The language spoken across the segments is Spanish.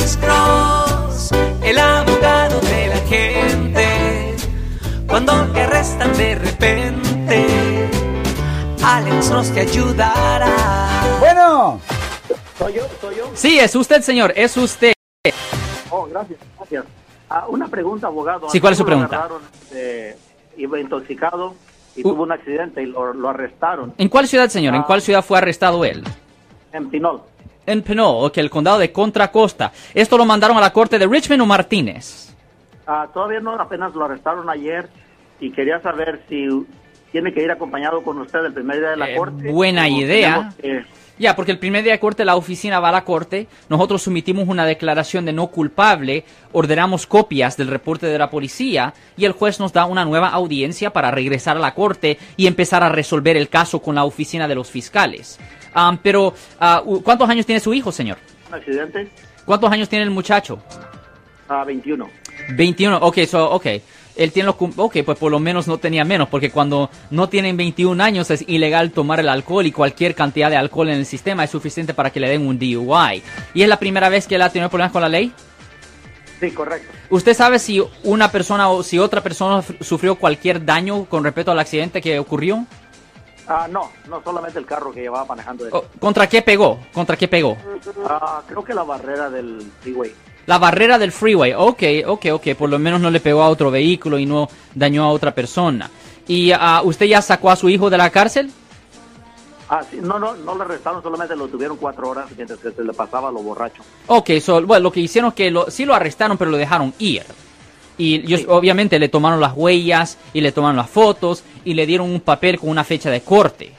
Alex Cross, el abogado de la gente. Cuando te arrestan de repente, Alex Cross te ayudará. Bueno. ¿Soy yo? ¿Soy yo? Sí, es usted, señor, es usted. Oh, gracias, gracias. Ah, una pregunta, abogado. Sí, ¿cuál es su pregunta? agarraron, eh, iba intoxicado y Uh. tuvo un accidente y lo, lo arrestaron ¿En cuál ciudad, señor? ¿En Ah. cuál ciudad fue arrestado él? en Pinol. En Pinot, que el condado de Contra Costa. ¿Esto lo mandaron a la corte de Richmond o Martínez? Ah, todavía no, apenas lo arrestaron ayer y quería saber si tiene que ir acompañado con usted el primer día de la Eh, corte. buena idea. que- Ya, porque el primer día de corte la oficina va a la corte, nosotros sometimos una declaración de no culpable, ordenamos copias del reporte de la policía y el juez nos da una nueva audiencia para regresar a la corte y empezar a resolver el caso con la oficina de los fiscales. Ah, pero, ah, u- ¿cuántos años tiene su hijo, señor? un accidente ¿Cuántos años tiene el muchacho? a 21. 21, ok, so, ok. Él tiene los, ok, pues por lo menos no tenía menos, porque cuando no tienen 21 años es ilegal tomar el alcohol y cualquier cantidad de alcohol en el sistema es suficiente para que le den un DUI. ¿Y es la primera vez que él ha tenido problemas con la ley? Sí, correcto. ¿Usted sabe si una persona o si otra persona sufrió cualquier daño con respecto al accidente que ocurrió? Ah, no, no solamente el carro que llevaba manejando. él. O- ¿Contra qué pegó? ¿Contra qué pegó? Ah, creo que la barrera del freeway. La barrera del freeway. Ok, ok, ok. Por lo menos no le pegó a otro vehículo y no dañó a otra persona. ¿Y ah, usted ya sacó a su hijo de la cárcel? Ah, sí, no, no, no le arrestaron, solamente lo tuvieron cuatro horas mientras que se le pasaba lo borracho. Ok, so, bueno, lo que hicieron es que lo, sí lo arrestaron, pero lo dejaron ir. Y ellos Sí. obviamente le tomaron las huellas y le tomaron las fotos y le dieron un papel con una fecha de corte.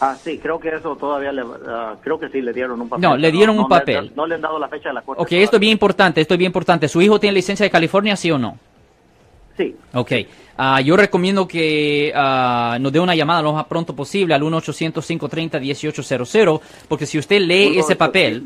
Ah, sí, creo que eso todavía le, ah, creo que sí le dieron un papel. No, le dieron un papel. no le han dado la fecha de la corte. Ok, esto es bien importante, esto es bien importante. ¿Su hijo tiene licencia de California, sí o no? Sí, Ok, Ah, yo recomiendo que ah, nos dé una llamada lo más pronto posible al 1-800-530-1800, porque si usted lee ese papel,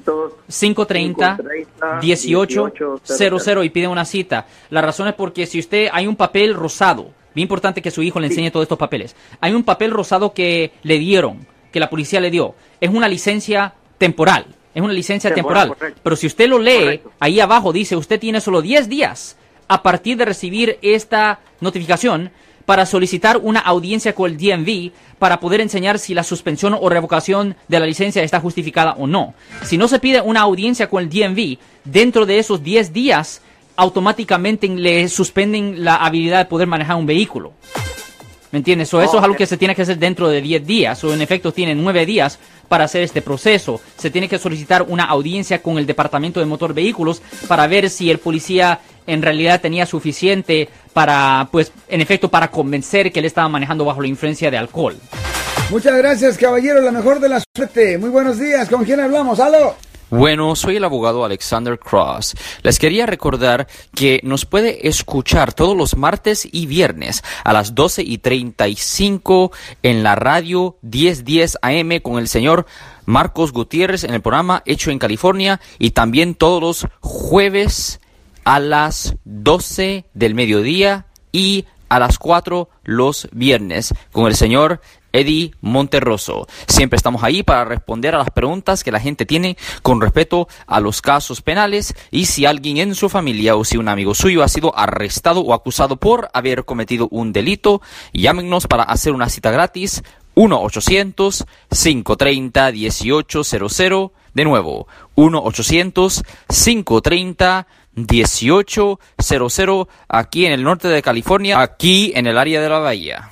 530-1800 y pide una cita. La razón es porque si usted hay un papel rosado, bien importante que su hijo le enseñe todos estos papeles. Hay un papel rosado que le dieron, que la policía le dio. Es una licencia temporal. Es una licencia Temporal. Pero si usted lo lee, Correcto. ahí abajo dice, usted tiene solo 10 días a partir de recibir esta notificación para solicitar una audiencia con el DMV para poder enseñar si la suspensión o revocación de la licencia está justificada o no. Si no se pide una audiencia con el DMV, dentro de esos 10 días, automáticamente le suspenden la habilidad de poder manejar un vehículo. ¿Me entiendes? So, eso Oh, es algo que se tiene que hacer dentro de 10 días, o en efecto tiene 9 días para hacer este proceso. Se tiene que solicitar una audiencia con el Departamento de Motor Vehículos para ver si el policía en realidad tenía suficiente para, pues, en efecto, para convencer que él estaba manejando bajo la influencia de alcohol. Muchas gracias, caballero. La mejor de la suerte. Muy buenos días. ¿Con quién hablamos? ¡Aló! Bueno, soy el abogado Alexander Cross. Les quería recordar que nos puede escuchar todos los martes y viernes a las 12 y 35 en la radio 1010 AM con el señor Marcos Gutiérrez en el programa Hecho en California y también todos los jueves a las 12 del mediodía y a las 4 los viernes con el señor Eddie Monterroso. Siempre estamos ahí para responder a las preguntas que la gente tiene con respecto a los casos penales y si alguien en su familia o si un amigo suyo ha sido arrestado o acusado por haber cometido un delito, llámenos para hacer una cita gratis 1-800-530-1800. De nuevo, 1-800-530-1800 aquí en el norte de California, aquí en el área de la bahía.